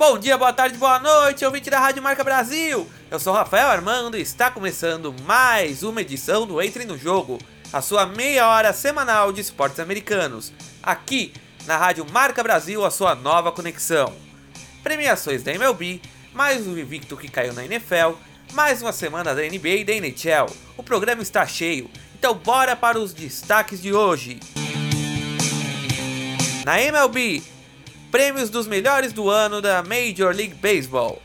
Bom dia, boa tarde, boa noite, ouvinte da Rádio Marca Brasil! Eu sou Rafael Armando e está começando mais uma edição do Entre no Jogo, a sua meia hora semanal de esportes americanos, aqui na Rádio Marca Brasil, a sua nova conexão. Premiações da MLB, mais um invicto que caiu na NFL, mais uma semana da NBA e da NHL. O programa está cheio, então bora para os destaques de hoje. Na MLB, prêmios dos melhores do ano da Major League Baseball.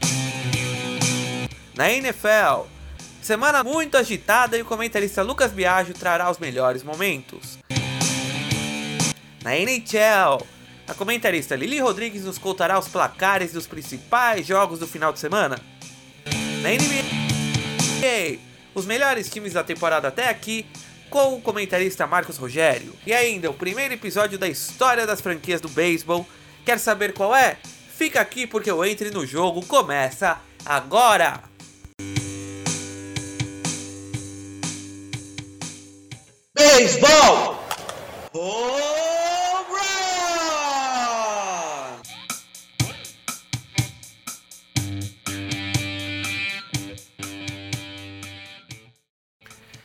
Na NFL, semana muito agitada e o comentarista Lucas Biagio trará os melhores momentos. Na NHL, a comentarista Lili Rodrigues nos contará os placares dos principais jogos do final de semana. Na NBA, os melhores times da temporada até aqui, com o comentarista Marcos Rogério. E ainda o primeiro episódio da história das franquias do beisebol Quer saber qual é? Fica aqui porque o Entre no Jogo começa agora! Beisebol! Home Run!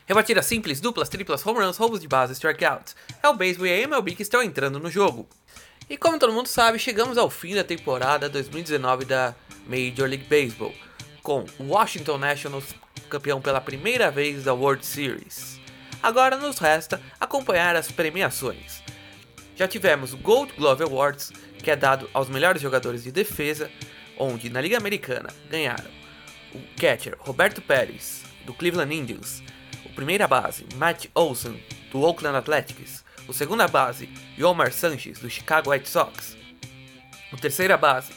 Rebatida simples, duplas, triplas, home runs, roubos de base, strikeouts. É o beisebol e a MLB que estão entrando no jogo. E como todo mundo sabe, chegamos ao fim da temporada 2019 da Major League Baseball, com Washington Nationals campeão pela primeira vez da World Series. Agora nos resta acompanhar as premiações. Já tivemos o Gold Glove Awards, que é dado aos melhores jogadores de defesa, onde na Liga Americana ganharam o catcher Roberto Pérez, do Cleveland Indians, o primeira base Matt Olson, do Oakland Athletics, o segunda base, Yomar Sanchez, do Chicago White Sox. O terceira base,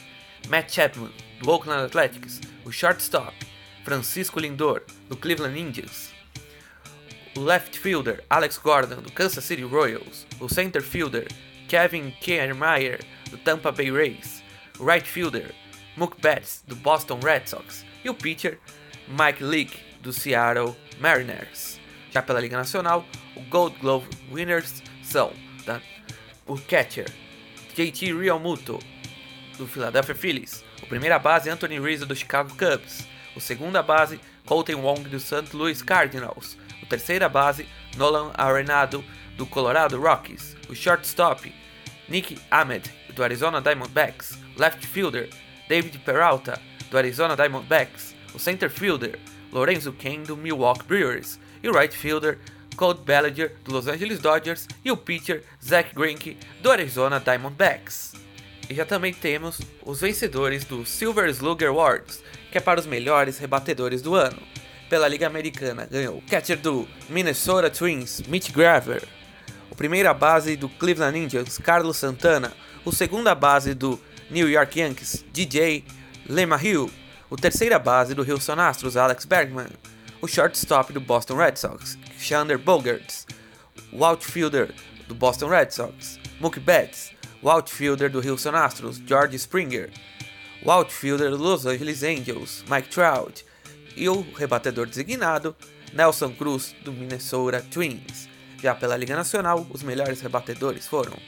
Matt Chapman, do Oakland Athletics. O shortstop, Francisco Lindor, do Cleveland Indians. O left fielder, Alex Gordon, do Kansas City Royals. O center fielder, Kevin Kiermaier, do Tampa Bay Rays. O right fielder, Mookie Betts, do Boston Red Sox. E o pitcher, Mike Leake, do Seattle Mariners. Já pela Liga Nacional, o Gold Glove winners são tá? o catcher JT Realmuto do Philadelphia Phillies, o primeira base Anthony Rizzo do Chicago Cubs, o segunda base Colton Wong do St. Louis Cardinals, o terceira base Nolan Arenado do Colorado Rockies, o shortstop Nick Ahmed do Arizona Diamondbacks, left fielder David Peralta do Arizona Diamondbacks, o center fielder Lorenzo Kane do Milwaukee Brewers. E o right fielder Colt Bellinger, do Los Angeles Dodgers, e o pitcher Zach Greinke, do Arizona Diamondbacks. E já também temos os vencedores do Silver Slugger Awards, que é para os melhores rebatedores do ano. Pela Liga Americana ganhou o catcher do Minnesota Twins, Mitch Graver, o primeira base do Cleveland Indians, Carlos Santana, o segunda base do New York Yankees, DJ LeMahieu, o terceira base do Houston Astros, Alex Bergman, o shortstop do Boston Red Sox, Xander Bogaerts, o outfielder do Boston Red Sox, Mookie Betts, o outfielder do Houston Astros, George Springer, o outfielder do Los Angeles Angels, Mike Trout, e o rebatedor designado, Nelson Cruz, do Minnesota Twins. Já pela Liga Nacional, os melhores rebatedores foram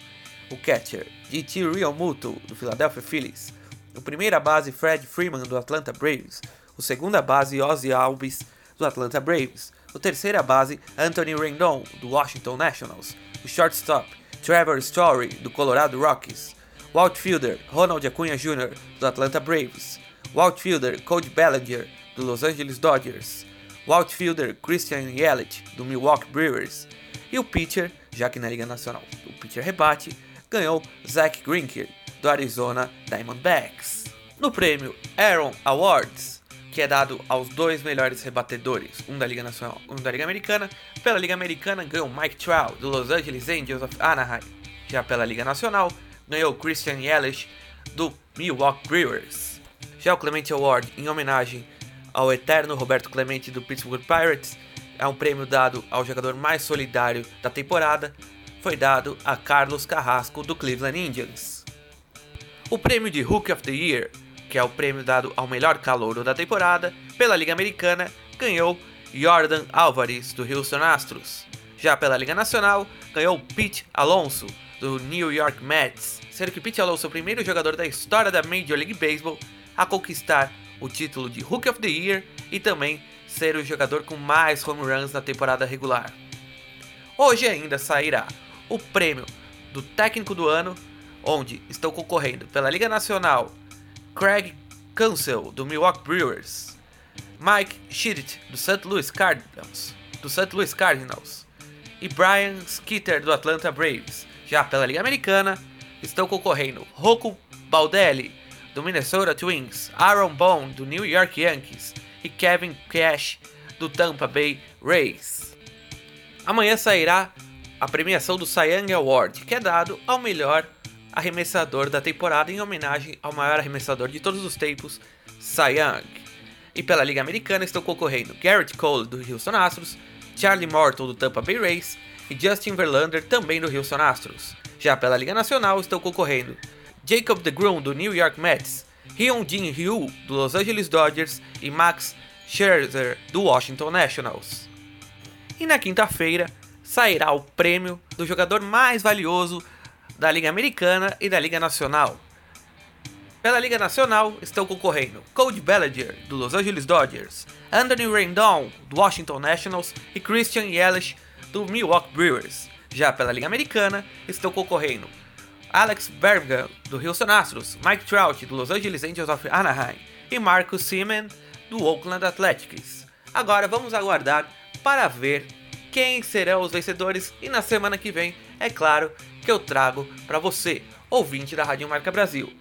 o catcher GT Realmuto, do Philadelphia Phillies, o primeira base Fred Freeman, do Atlanta Braves, o segunda base Ozzy Alves, do Atlanta Braves, o terceira base Anthony Rendon, do Washington Nationals, o shortstop Trevor Story, do Colorado Rockies, o outfielder Ronald Acuna Jr., do Atlanta Braves, o outfielder Cody Bellinger, do Los Angeles Dodgers, o outfielder Christian Yelich, do Milwaukee Brewers, e o pitcher, já que na Liga Nacional o pitcher rebate, ganhou Zach Greinke, do Arizona Diamondbacks. No prêmio Aaron Awards, que é dado aos dois melhores rebatedores, um da Liga Nacional um da Liga Americana. Pela Liga Americana ganhou Mike Trout, do Los Angeles Angels of Anaheim. Já pela Liga Nacional ganhou Christian Yelich, do Milwaukee Brewers. Já o Clemente Award, em homenagem ao eterno Roberto Clemente do Pittsburgh Pirates, é um prêmio dado ao jogador mais solidário da temporada, foi dado a Carlos Carrasco do Cleveland Indians. O prêmio de Rookie of the Year que é o prêmio dado ao melhor calouro da temporada, pela Liga Americana, ganhou Jordan Alvarez, do Houston Astros. Já pela Liga Nacional, ganhou Pete Alonso, do New York Mets, sendo que Pete Alonso é o primeiro jogador da história da Major League Baseball a conquistar o título de Rookie of the Year e também ser o jogador com mais home runs na temporada regular. Hoje ainda sairá o prêmio do técnico do ano, onde estão concorrendo pela Liga Nacional Craig Counsell do Milwaukee Brewers, Mike Shitty do St. Louis Cardinals, do St. Louis Cardinals e Brian Skeeter do Atlanta Braves. Já pela Liga Americana estão concorrendo Rocco Baldelli do Minnesota Twins, Aaron Bone do New York Yankees e Kevin Cash do Tampa Bay Rays. Amanhã sairá a premiação do Cy Young Award, que é dado ao melhor arremessador da temporada em homenagem ao maior arremessador de todos os tempos, Cy Young. E pela Liga Americana estão concorrendo Garrett Cole do Houston Astros, Charlie Morton do Tampa Bay Rays e Justin Verlander também do Houston Astros. Já pela Liga Nacional estão concorrendo Jacob DeGrom do New York Mets, Hyun-Jin Ryu do Los Angeles Dodgers e Max Scherzer do Washington Nationals. E na quinta-feira sairá o prêmio do jogador mais valioso da Liga Americana e da Liga Nacional. Pela Liga Nacional estão concorrendo Cody Bellinger, do Los Angeles Dodgers, Anthony Rendon, do Washington Nationals e Christian Yelich, do Milwaukee Brewers. Já pela Liga Americana estão concorrendo Alex Bergman, do Houston Astros, Mike Trout, do Los Angeles Angels of Anaheim e Marcus Semien, do Oakland Athletics. Agora vamos aguardar para ver quem serão os vencedores e na semana que vem, é claro, que eu trago para você, ouvinte da Rádio Marca Brasil.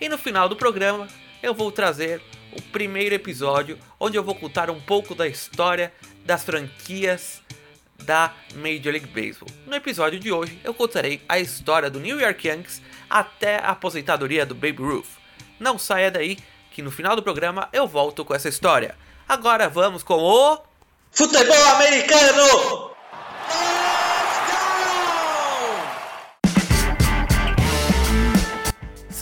E no final do programa, eu vou trazer o primeiro episódio onde eu vou contar um pouco da história das franquias da Major League Baseball. No episódio de hoje, eu contarei a história do New York Yankees até a aposentadoria do Babe Ruth. Não saia daí, que no final do programa eu volto com essa história. Agora vamos com o Futebol Americano!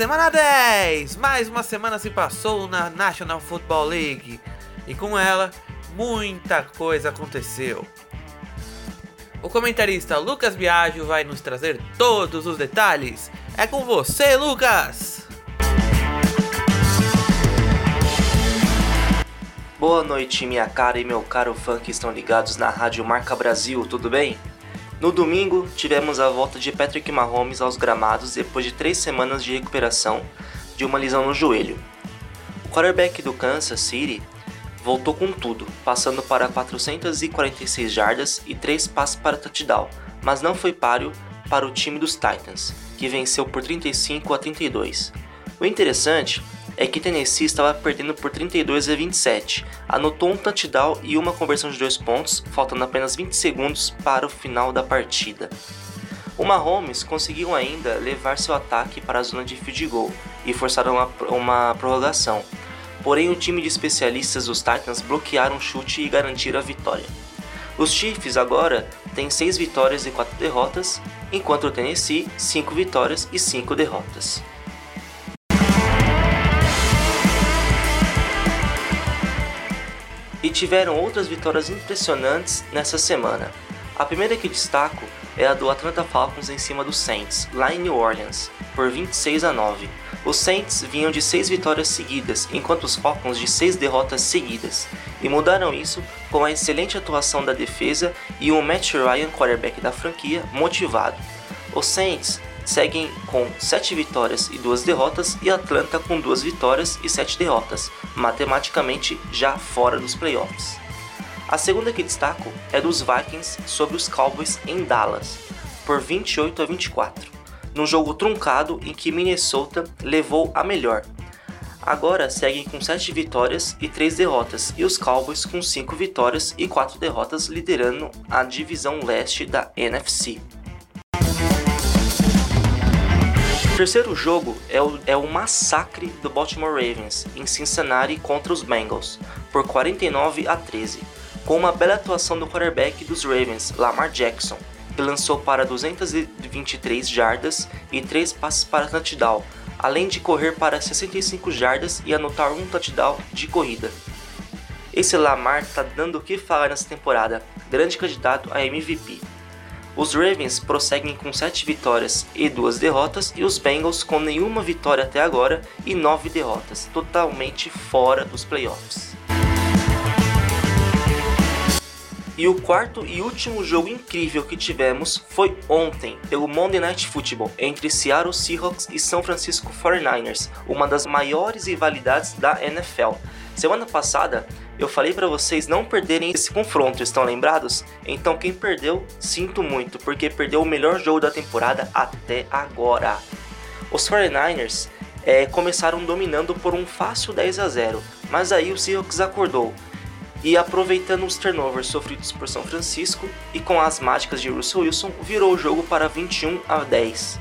Semana 10! Mais uma semana se passou na National Football League e com ela muita coisa aconteceu. O comentarista Lucas Biagio vai nos trazer todos os detalhes. É com você, Lucas! Boa noite, minha cara e meu caro fã que estão ligados na Rádio Marca Brasil, tudo bem? No domingo, tivemos a volta de Patrick Mahomes aos gramados depois de três semanas de recuperação de uma lesão no joelho. O quarterback do Kansas City voltou com tudo, passando para 446 jardas e 3 passes para touchdown, mas não foi páreo para o time dos Titans, que venceu por 35 a 32. O interessante é que Tennessee estava perdendo por 32 a 27, anotou um touchdown e uma conversão de dois pontos, faltando apenas 20 segundos para o final da partida. O Mahomes conseguiu ainda levar seu ataque para a zona de field goal e forçaram uma, uma prorrogação, porém o time de especialistas dos Titans bloquearam o chute e garantiram a vitória. Os Chiefs agora têm 6 vitórias e 4 derrotas, enquanto o Tennessee 5 vitórias e 5 derrotas. E tiveram outras vitórias impressionantes nessa semana. A primeira que destaco é a do Atlanta Falcons em cima do Saints, lá em New Orleans, por 26 a 9. Os Saints vinham de 6 vitórias seguidas, enquanto os Falcons de 6 derrotas seguidas, e mudaram isso com a excelente atuação da defesa e um Matt Ryan, quarterback da franquia, motivado. Os Saints seguem com 7 vitórias e 2 derrotas e Atlanta com 2 vitórias e 7 derrotas, matematicamente já fora dos playoffs. A segunda que destaco é dos Vikings sobre os Cowboys em Dallas, por 28 a 24, num jogo truncado em que Minnesota levou a melhor. Agora seguem com 7 vitórias e 3 derrotas, e os Cowboys com 5 vitórias e 4 derrotas liderando a divisão leste da NFC. Terceiro jogo é o, é o massacre do Baltimore Ravens em Cincinnati contra os Bengals, por 49 a 13, com uma bela atuação do quarterback dos Ravens, Lamar Jackson, que lançou para 223 jardas e 3 passes para touchdown, além de correr para 65 jardas e anotar um touchdown de corrida. Esse Lamar tá dando o que falar nessa temporada, grande candidato a MVP. Os Ravens prosseguem com 7 vitórias e 2 derrotas e os Bengals com nenhuma vitória até agora e 9 derrotas, totalmente fora dos playoffs. E o quarto e último jogo incrível que tivemos foi ontem, pelo Monday Night Football, entre Seattle Seahawks e São Francisco 49ers, uma das maiores rivalidades da NFL. Semana passada eu falei para vocês não perderem esse confronto, estão lembrados? Então quem perdeu, sinto muito, porque perdeu o melhor jogo da temporada até agora. Os 49ers é, começaram dominando por um fácil 10 a 0, mas aí o Seahawks acordou e aproveitando os turnovers sofridos por São Francisco e com as mágicas de Russell Wilson, virou o jogo para 21 a 10.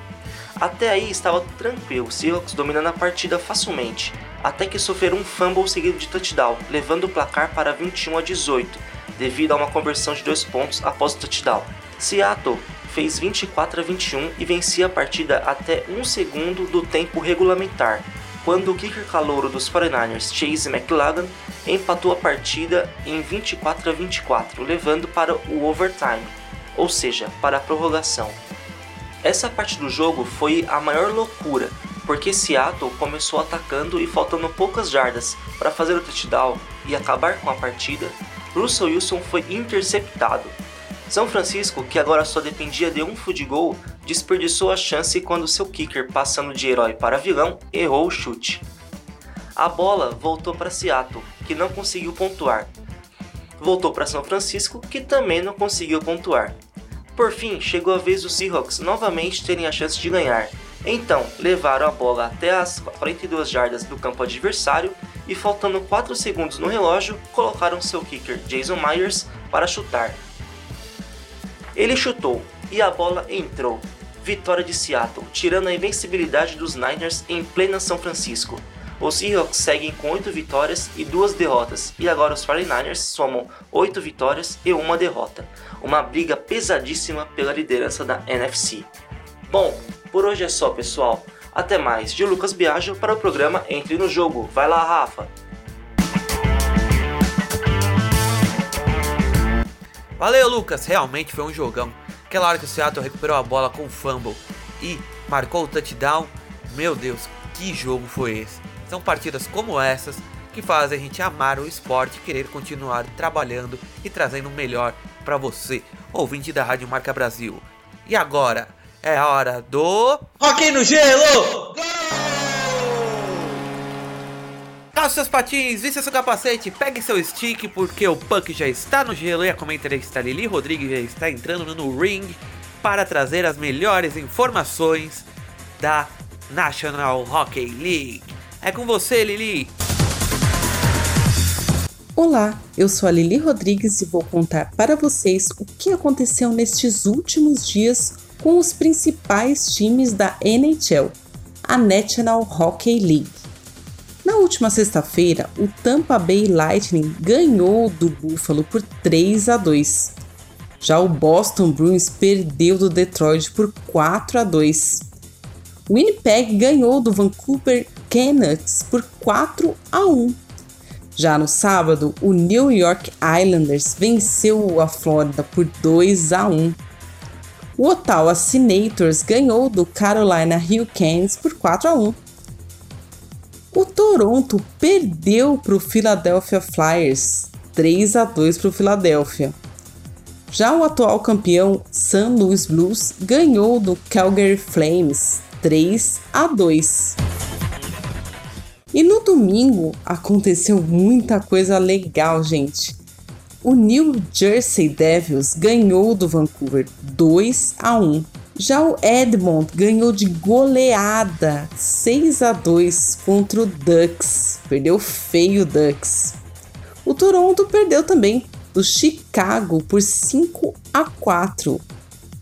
Até aí estava tranquilo, o Seahawks dominando a partida facilmente, até que sofreram um fumble seguido de touchdown, levando o placar para 21 a 18, devido a uma conversão de dois pontos após o touchdown. Seattle fez 24 a 21 e vencia a partida até um segundo do tempo regulamentar, quando o kicker calouro dos 49ers, Chase McLagan, empatou a partida em 24 a 24, levando para o overtime, ou seja, para a prorrogação. Essa parte do jogo foi a maior loucura, porque Seattle começou atacando e faltando poucas jardas para fazer o touchdown e acabar com a partida, Russell Wilson foi interceptado. São Francisco, que agora só dependia de um field goal, desperdiçou a chance quando seu kicker, passando de herói para vilão, errou o chute. A bola voltou para Seattle, que não conseguiu pontuar. Voltou para São Francisco, que também não conseguiu pontuar. Por fim, chegou a vez dos Seahawks novamente terem a chance de ganhar. Então, levaram a bola até as 42 jardas do campo adversário e, faltando 4 segundos no relógio, colocaram seu kicker Jason Myers para chutar. Ele chutou e a bola entrou. Vitória de Seattle, tirando a invencibilidade dos Niners em plena São Francisco. Os Seahawks seguem com 8 vitórias e 2 derrotas, e agora os 49ers somam 8 vitórias e 1 derrota. Uma briga pesadíssima pela liderança da NFC. Bom, por hoje é só, pessoal. Até mais. De Lucas Biagio para o programa Entre no Jogo. Vai lá, Rafa. Valeu, Lucas. Realmente foi um jogão. Aquela hora que o Seattle recuperou a bola com o fumble e marcou o touchdown. Meu Deus, que jogo foi esse? São partidas como essas que fazem a gente amar o esporte e querer continuar trabalhando e trazendo o melhor para você, ouvinte da Rádio Marca Brasil. E agora é a hora do. Rock no gelo! Calça seus patins, vista seu capacete, pegue seu stick, porque o Punk já está no gelo e a comentarista Lili Rodrigues já está entrando no ring para trazer as melhores informações da National Hockey League. É com você, Lili! Olá, eu sou a Lili Rodrigues e vou contar para vocês o que aconteceu nestes últimos dias com os principais times da NHL, a National Hockey League. Na última sexta-feira, o Tampa Bay Lightning ganhou do Buffalo por 3 a 2. Já o Boston Bruins perdeu do Detroit por 4 a 2. O Winnipeg ganhou do Vancouver Canucks por 4 a 1. Já no sábado, o New York Islanders venceu a Flórida por 2 a 1. O Ottawa Senators ganhou do Carolina Hurricanes por 4 a 1. O Toronto perdeu para o Philadelphia Flyers, 3 a 2 para o Philadelphia. Já o atual campeão St. Louis Blues ganhou do Calgary Flames, 3 a 2. E no domingo aconteceu muita coisa legal, gente. O New Jersey Devils ganhou do Vancouver 2 a 1. Já o Edmond ganhou de goleada 6 a 2 contra o Ducks. Perdeu feio o Ducks. O Toronto perdeu também do Chicago por 5 a 4.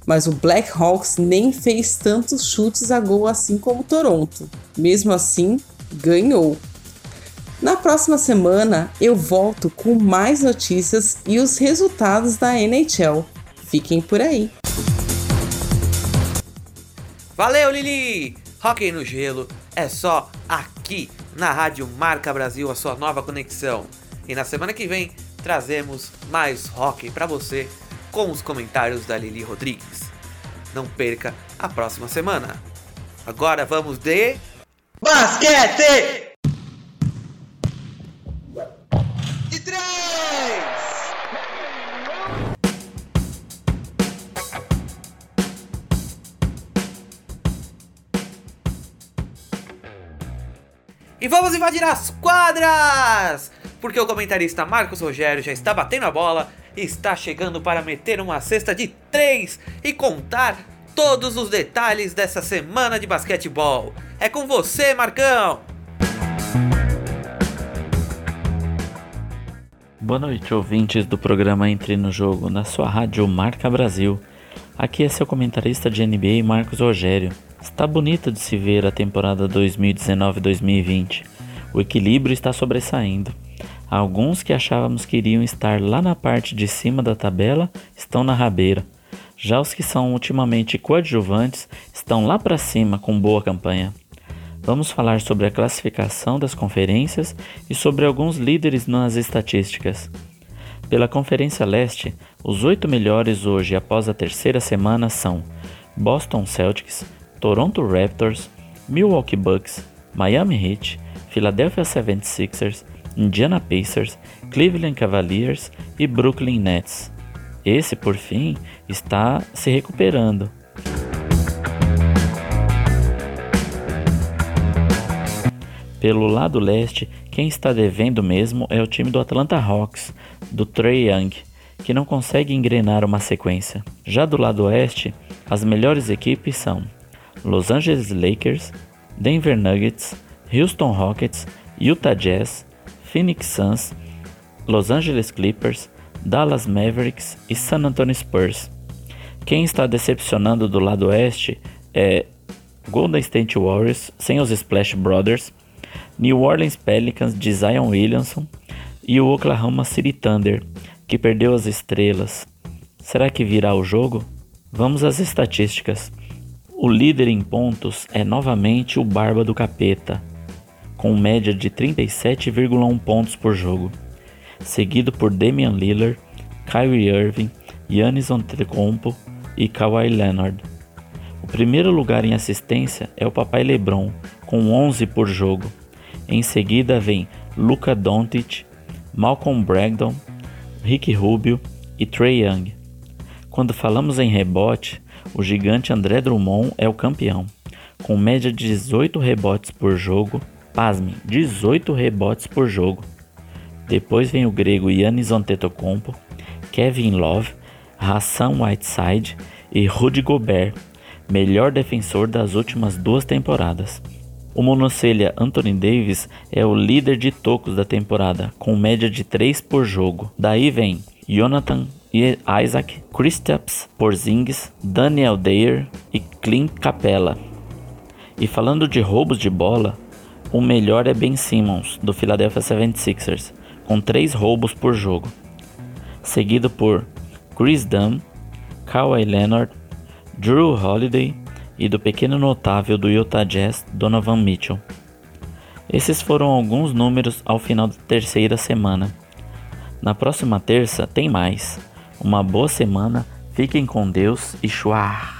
Mas o Blackhawks nem fez tantos chutes a gol assim como o Toronto. Mesmo assim, ganhou. Na próxima semana eu volto com mais notícias e os resultados da NHL. Fiquem por aí. Valeu, Lili! Hockey no gelo é só aqui na Rádio Marca Brasil, a sua nova conexão. E na semana que vem trazemos mais hockey para você com os comentários da Lili Rodrigues. Não perca a próxima semana. Agora vamos de. Basquete! De três! E vamos invadir as quadras! Porque o comentarista Marcos Rogério já está batendo a bola e está chegando para meter uma cesta de três e contar todos os detalhes dessa semana de basquetebol. É com você, Marcão! Boa noite, ouvintes do programa Entre no Jogo, na sua rádio Marca Brasil. Aqui é seu comentarista de NBA, Marcos Rogério. Está bonito de se ver a temporada 2019-2020. O equilíbrio está sobressaindo. Alguns que achávamos que iriam estar lá na parte de cima da tabela estão na rabeira. Já os que são ultimamente coadjuvantes estão lá para cima com boa campanha. Vamos falar sobre a classificação das conferências e sobre alguns líderes nas estatísticas. Pela Conferência Leste, os oito melhores hoje após a terceira semana são Boston Celtics, Toronto Raptors, Milwaukee Bucks, Miami Heat, Philadelphia 76ers, Indiana Pacers, Cleveland Cavaliers e Brooklyn Nets. Esse, por fim, está se recuperando. Pelo lado leste, quem está devendo mesmo é o time do Atlanta Hawks, do Trey Young, que não consegue engrenar uma sequência. Já do lado oeste, as melhores equipes são Los Angeles Lakers, Denver Nuggets, Houston Rockets, Utah Jazz, Phoenix Suns, Los Angeles Clippers, Dallas Mavericks e San Antonio Spurs. Quem está decepcionando do lado oeste é Golden State Warriors sem os Splash Brothers, New Orleans Pelicans de Zion Williamson e o Oklahoma City Thunder, que perdeu as estrelas. Será que virá o jogo? Vamos às estatísticas. O líder em pontos é novamente o Barba do Capeta, com média de 37,1 pontos por jogo, seguido por Damian Lillard, Kyrie Irving, Giannis Antetokounmpo e Kawhi Leonard. O primeiro lugar em assistência é o papai LeBron, com 11 por jogo. Em seguida vem Luka Doncic, Malcolm Brogdon, Rick Rubio e Trey Young. Quando falamos em rebote, o gigante André Drummond é o campeão, com média de 18 rebotes por jogo. Pasme, 18 rebotes por jogo. Depois vem o grego Yannis Antetokounmpo, Kevin Love, Hassan Whiteside e Rudy Gobert, melhor defensor das últimas duas temporadas. O monocelha Anthony Davis é o líder de tocos da temporada, com média de 3 por jogo. Daí vem Jonathan Isaac, Kristaps Porzingis, Daniel Dayer e Clint Capella. E falando de roubos de bola, o melhor é Ben Simmons, do Philadelphia 76ers, com 3 roubos por jogo. Seguido por Chris Dunn, Kawhi Leonard, Drew Holiday e do pequeno notável do Utah Jazz, Donovan Mitchell. Esses foram alguns números ao final da terceira semana. Na próxima terça tem mais. Uma boa semana, fiquem com Deus e chua!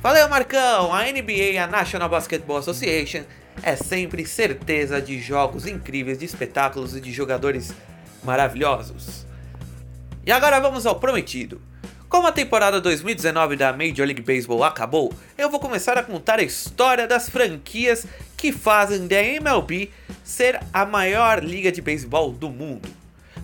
Valeu, Marcão! A NBA, a National Basketball Association, é sempre certeza de jogos incríveis, de espetáculos e de jogadores maravilhosos. E agora vamos ao prometido. Como a temporada 2019 da Major League Baseball acabou, eu vou começar a contar a história das franquias que fazem da MLB ser a maior liga de beisebol do mundo.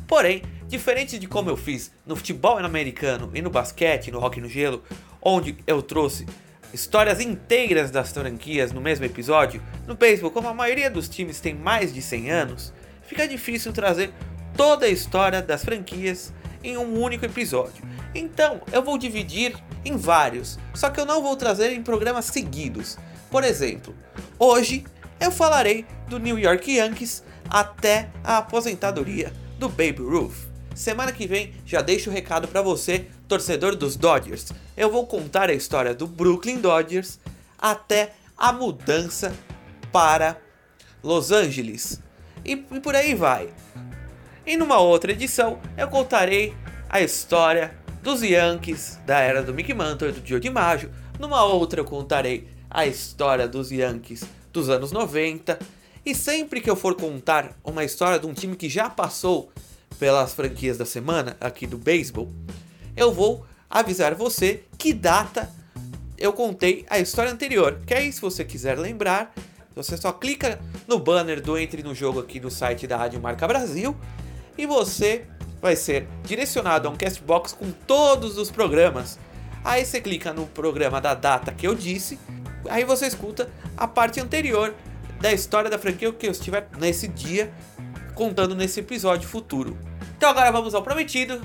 Porém, diferente de como eu fiz no futebol americano e no basquete, no hockey no gelo, onde eu trouxe histórias inteiras das franquias no mesmo episódio, no beisebol, como a maioria dos times tem mais de 100 anos, fica difícil trazer toda a história das franquias em um único episódio. Então, eu vou dividir em vários, só que eu não vou trazer em programas seguidos. Por exemplo, hoje eu falarei do New York Yankees até a aposentadoria do Baby Ruth. Semana que vem já deixo o recado para você, torcedor dos Dodgers. Eu vou contar a história do Brooklyn Dodgers até a mudança para Los Angeles. e, e por aí vai. E numa outra edição eu contarei a história dos Yankees da era do Mickey Mantle e do Joe DiMaggio. Numa outra eu contarei a história dos Yankees dos anos 90. E sempre que eu for contar uma história de um time que já passou pelas franquias da semana aqui do beisebol, eu vou avisar você que data eu contei a história anterior. Que aí, se você quiser lembrar, você só clica no banner do Entre no Jogo aqui no site da Rádio Marca Brasil e você vai ser direcionado a um Castbox com todos os programas. Aí você clica no programa da data que eu disse, aí você escuta a parte anterior da história da franquia que eu estiver nesse dia contando nesse episódio futuro. Então agora vamos ao prometido.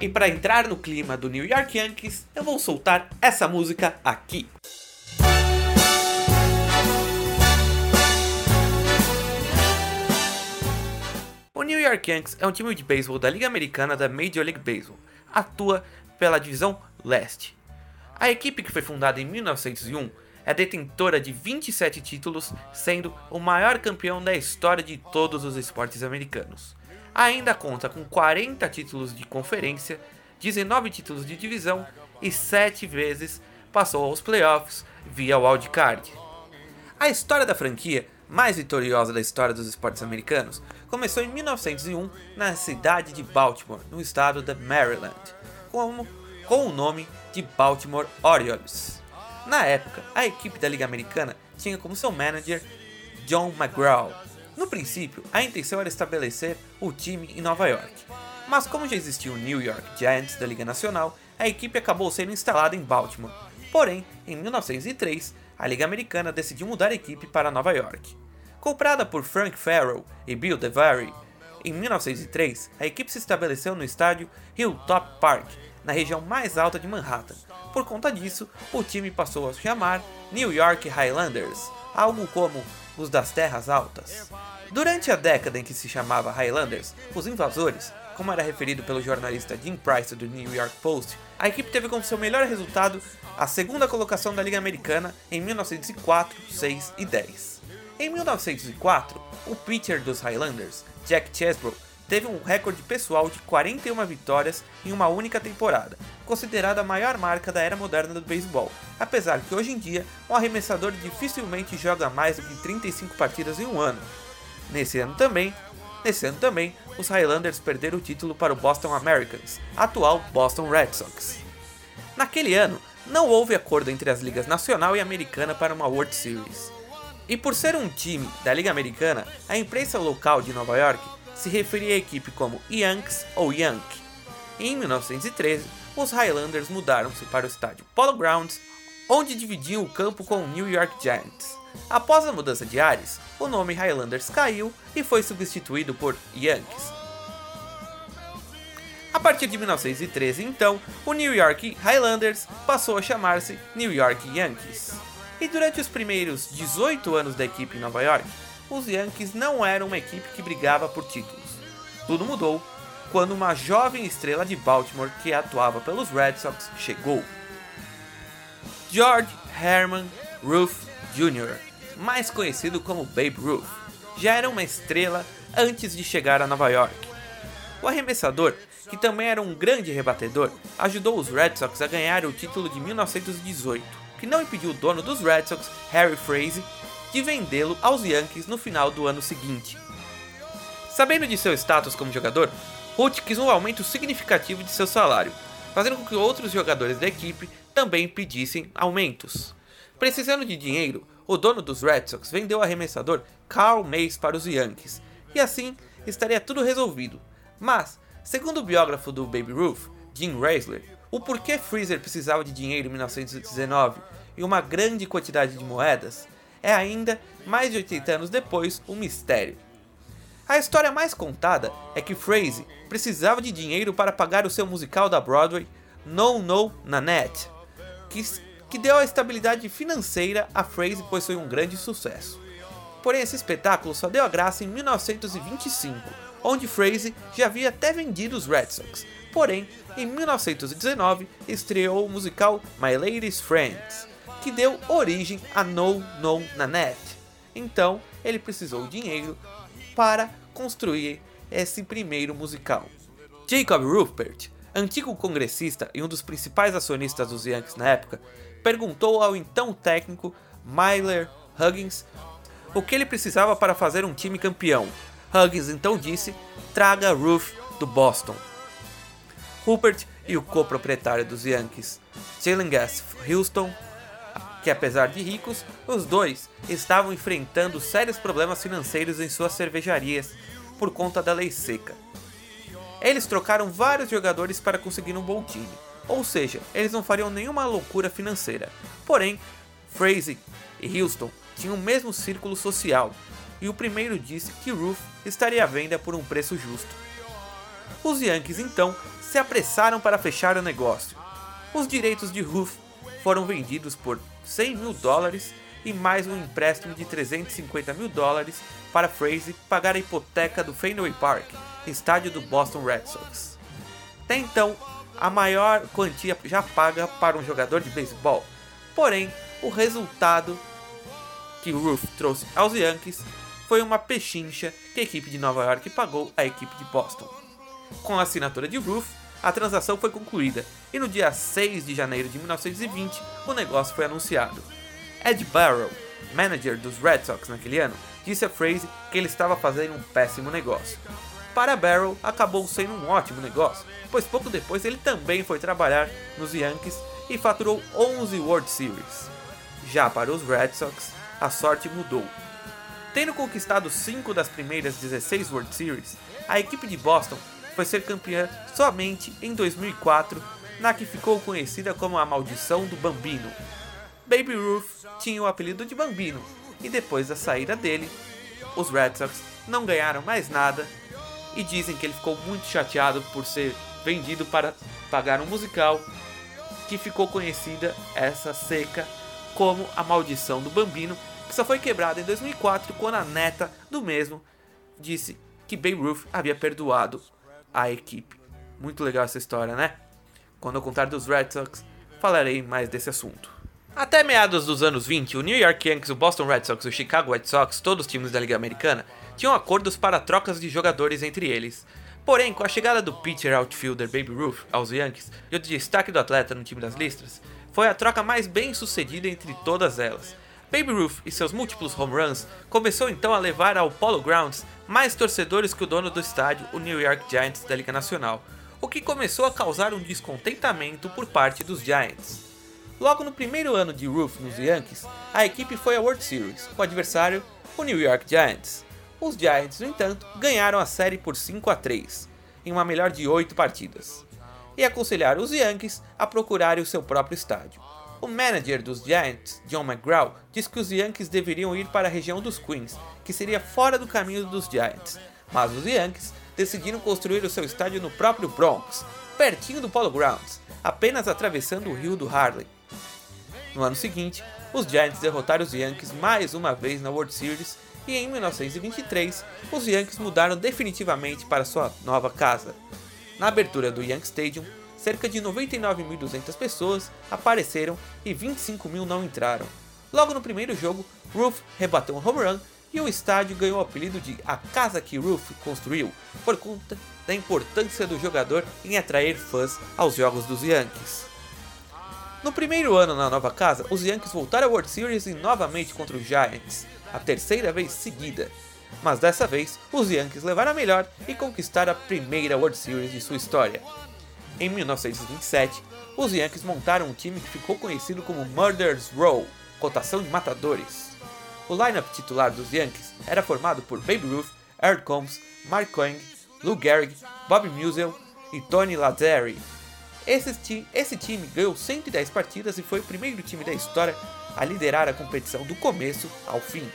E para entrar no clima do New York Yankees, eu vou soltar essa música aqui. O New York Yankees é um time de beisebol da Liga Americana da Major League Baseball. Atua pela divisão leste. A equipe que foi fundada em 1901 é detentora de 27 títulos, sendo o maior campeão da história de todos os esportes americanos. Ainda conta com 40 títulos de conferência, 19 títulos de divisão e 7 vezes passou aos playoffs via wildcard. A história da franquia, mais vitoriosa da história dos esportes americanos, começou em 1901 na cidade de Baltimore, no estado da Maryland, como, com o nome de Baltimore Orioles. Na época, a equipe da Liga Americana tinha como seu manager John McGraw. No princípio, a intenção era estabelecer o time em Nova York, mas como já existia o New York Giants da Liga Nacional, a equipe acabou sendo instalada em Baltimore. Porém, em 1903, a Liga Americana decidiu mudar a equipe para Nova York. Comprada por Frank Farrell e Bill DeVary, em 1903, a equipe se estabeleceu no estádio Hilltop Park, na região mais alta de Manhattan. Por conta disso, o time passou a se chamar New York Highlanders, algo como os das Terras Altas. Durante a década em que se chamava Highlanders, os invasores, como era referido pelo jornalista Jim Price do New York Post, a equipe teve como seu melhor resultado a segunda colocação da Liga Americana em 1904, 6 e 10. Em 1904, o pitcher dos Highlanders, Jack Chesbrough, teve um recorde pessoal de 41 vitórias em uma única temporada, considerada a maior marca da era moderna do beisebol, apesar que hoje em dia um arremessador dificilmente joga mais do que 35 partidas em um ano. Nesse ano também, nesse ano também, os Highlanders perderam o título para o Boston Americans, atual Boston Red Sox. Naquele ano, não houve acordo entre as ligas nacional e americana para uma World Series. E por ser um time da Liga Americana, a imprensa local de Nova York se referia à equipe como Yanks ou Yankee. Em 1913, os Highlanders mudaram-se para o estádio Polo Grounds, onde dividiam o campo com o New York Giants. Após a mudança de ares, o nome Highlanders caiu e foi substituído por Yankees. A partir de 1913, então, o New York Highlanders passou a chamar-se New York Yankees. E durante os primeiros 18 anos da equipe em Nova York, os Yankees não eram uma equipe que brigava por títulos. Tudo mudou quando uma jovem estrela de Baltimore que atuava pelos Red Sox chegou. George Herman Ruth Jr., mais conhecido como Babe Ruth, já era uma estrela antes de chegar a Nova York. O arremessador, que também era um grande rebatedor, ajudou os Red Sox a ganhar o título de 1918, que não impediu o dono dos Red Sox, Harry Frazee, de vendê-lo aos Yankees no final do ano seguinte. Sabendo de seu status como jogador, Ruth quis um aumento significativo de seu salário, fazendo com que outros jogadores da equipe também pedissem aumentos. Precisando de dinheiro, o dono dos Red Sox vendeu o arremessador Carl Mays para os Yankees, e assim estaria tudo resolvido. Mas, segundo o biógrafo do Baby Ruth, Jim Raisler, o porquê Freezer precisava de dinheiro em 1919 e uma grande quantidade de moedas é ainda, mais de 80 anos depois, um mistério. A história mais contada é que Frazee precisava de dinheiro para pagar o seu musical da Broadway No No Nanette, que, que deu a estabilidade financeira a Frazee pois foi um grande sucesso. Porém, esse espetáculo só deu a graça em 1925, onde Frazee já havia até vendido os Red Sox. Porém, em 1919 estreou o musical My Lady's Friends, que deu origem a No No Nanette. Então, ele precisou de dinheiro para construir esse primeiro musical. Jacob Rupert, antigo congressista e um dos principais acionistas dos Yankees na época, perguntou ao então técnico Myler Huggins o que ele precisava para fazer um time campeão. Huggins então disse: traga Ruth do Boston. Rupert e o coproprietário dos Yankees, Jalen Gas Houston, que apesar de ricos, os dois estavam enfrentando sérios problemas financeiros em suas cervejarias por conta da lei seca. Eles trocaram vários jogadores para conseguir um bom time, ou seja, eles não fariam nenhuma loucura financeira. Porém, Frazee e Houston tinham o mesmo círculo social, e o primeiro disse que Ruth estaria à venda por um preço justo. Os Yankees então se apressaram para fechar o negócio. Os direitos de Ruth foram vendidos por 100 mil dólares e mais um empréstimo de 350 mil dólares para Frazee pagar a hipoteca do Fenway Park, estádio do Boston Red Sox. Até então, a maior quantia já paga para um jogador de beisebol. Porém, o resultado que Ruth trouxe aos Yankees foi uma pechincha que a equipe de Nova York pagou à equipe de Boston. Com a assinatura de Ruth, a transação foi concluída e no dia 6 de janeiro de 1920 o negócio foi anunciado. Ed Barrow, manager dos Red Sox naquele ano, disse a Frazee que ele estava fazendo um péssimo negócio. Para Barrow, acabou sendo um ótimo negócio, pois pouco depois ele também foi trabalhar nos Yankees e faturou 11 World Series. Já para os Red Sox, a sorte mudou. Tendo conquistado 5 das primeiras 16 World Series, a equipe de Boston foi ser campeã somente em 2004, na que ficou conhecida como a Maldição do Bambino. Baby Ruth tinha o apelido de Bambino, e depois da saída dele, os Red Sox não ganharam mais nada e dizem que ele ficou muito chateado por ser vendido para pagar um musical que ficou conhecida essa seca como a maldição do Bambino, que só foi quebrada em 2004 quando a neta do mesmo disse que Babe Ruth havia perdoado a equipe. Muito legal essa história, né? Quando eu contar dos Red Sox, falarei mais desse assunto. Até meados dos anos 20, o New York Yankees, o Boston Red Sox e o Chicago White Sox, todos os times da Liga Americana, tinham acordos para trocas de jogadores entre eles. Porém, com a chegada do pitcher outfielder Baby Ruth aos Yankees e o destaque do atleta no time das listras, foi a troca mais bem sucedida entre todas elas. Baby Ruth e seus múltiplos home runs começou então a levar ao Polo Grounds mais torcedores que o dono do estádio, o New York Giants da Liga Nacional, o que começou a causar um descontentamento por parte dos Giants. Logo no primeiro ano de Ruth nos Yankees, a equipe foi à World Series, com o adversário, o New York Giants. Os Giants, no entanto, ganharam a série por 5 a 3, em uma melhor de 8 partidas, e aconselharam os Yankees a procurarem o seu próprio estádio. O manager dos Giants, John McGraw, disse que os Yankees deveriam ir para a região dos Queens, que seria fora do caminho dos Giants, mas os Yankees decidiram construir o seu estádio no próprio Bronx, pertinho do Polo Grounds, apenas atravessando o rio do Harlem. No ano seguinte, os Giants derrotaram os Yankees mais uma vez na World Series e em 1923 os Yankees mudaram definitivamente para sua nova casa. Na abertura do Yankee Stadium, cerca de 99.200 pessoas apareceram e 25 mil não entraram. Logo no primeiro jogo, Ruth rebateu um home run e o estádio ganhou o apelido de A Casa que Ruth Construiu, por conta da importância do jogador em atrair fãs aos jogos dos Yankees. No primeiro ano na nova casa, os Yankees voltaram à World Series e novamente contra os Giants, a terceira vez seguida. Mas dessa vez, os Yankees levaram a melhor e conquistaram a primeira World Series de sua história. Em 1927, os Yankees montaram um time que ficou conhecido como Murderers Row, cotação de matadores. O lineup titular dos Yankees era formado por Babe Ruth, Erd Combs, Mark Coing, Lou Gehrig, Bob Musial e Tony Lazzari. Esse, ti esse time ganhou 110 partidas e foi o primeiro time da história a liderar a competição do começo ao fim.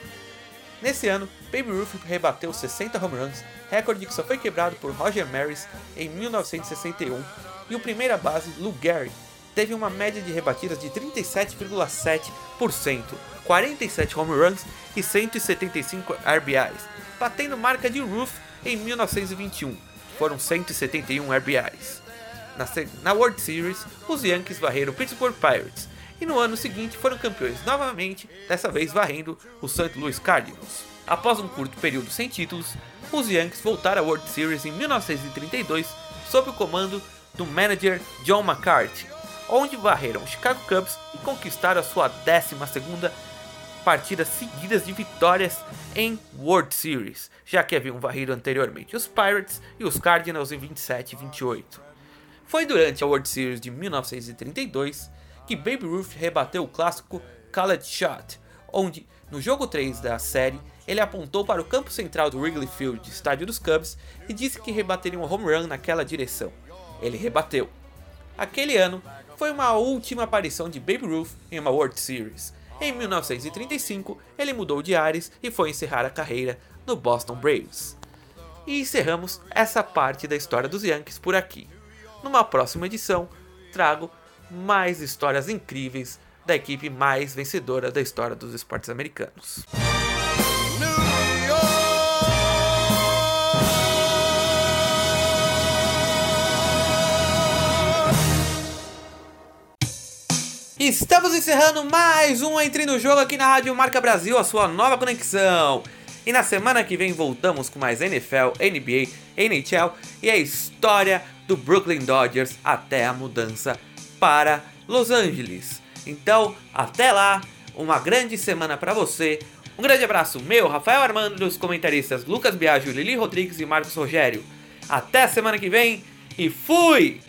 Nesse ano, Babe Ruth rebateu 60 home runs, recorde que só foi quebrado por Roger Maris em 1961, e o primeira base, Lou Gehrig, teve uma média de rebatidas de 37,7%, 47 home runs e 175 RBIs, batendo marca de Ruth em 1921, que foram 171 RBIs. Na, na World Series, os Yankees varreram Pittsburgh Pirates e no ano seguinte foram campeões novamente, dessa vez varrendo o St. Louis Cardinals. Após um curto período sem títulos, os Yankees voltaram à World Series em 1932 sob o comando do manager John McCarthy, onde varreram os Chicago Cubs e conquistaram a sua 12ª partidas seguidas de vitórias em World Series, já que haviam varrido anteriormente os Pirates e os Cardinals em 27 e 28. Foi durante a World Series de 1932 que Babe Ruth rebateu o clássico College Shot, onde, no jogo 3 da série, ele apontou para o campo central do Wrigley Field, estádio dos Cubs, e disse que rebateria um home run naquela direção. Ele rebateu. Aquele ano foi uma última aparição de Babe Ruth em uma World Series. Em 1935, ele mudou de ares e foi encerrar a carreira no Boston Braves. E encerramos essa parte da história dos Yankees por aqui. Numa próxima edição, trago mais histórias incríveis da equipe mais vencedora da história dos esportes americanos. Estamos encerrando mais um Entre no Jogo aqui na Rádio Marca Brasil, a sua nova conexão. E na semana que vem voltamos com mais NFL, NBA, NHL e a história do Brooklyn Dodgers até a mudança para Los Angeles. Então, até lá, uma grande semana para você. Um grande abraço meu, Rafael Armando, dos comentaristas Lucas Biagio, Lili Rodrigues e Marcos Rogério. Até a semana que vem e fui!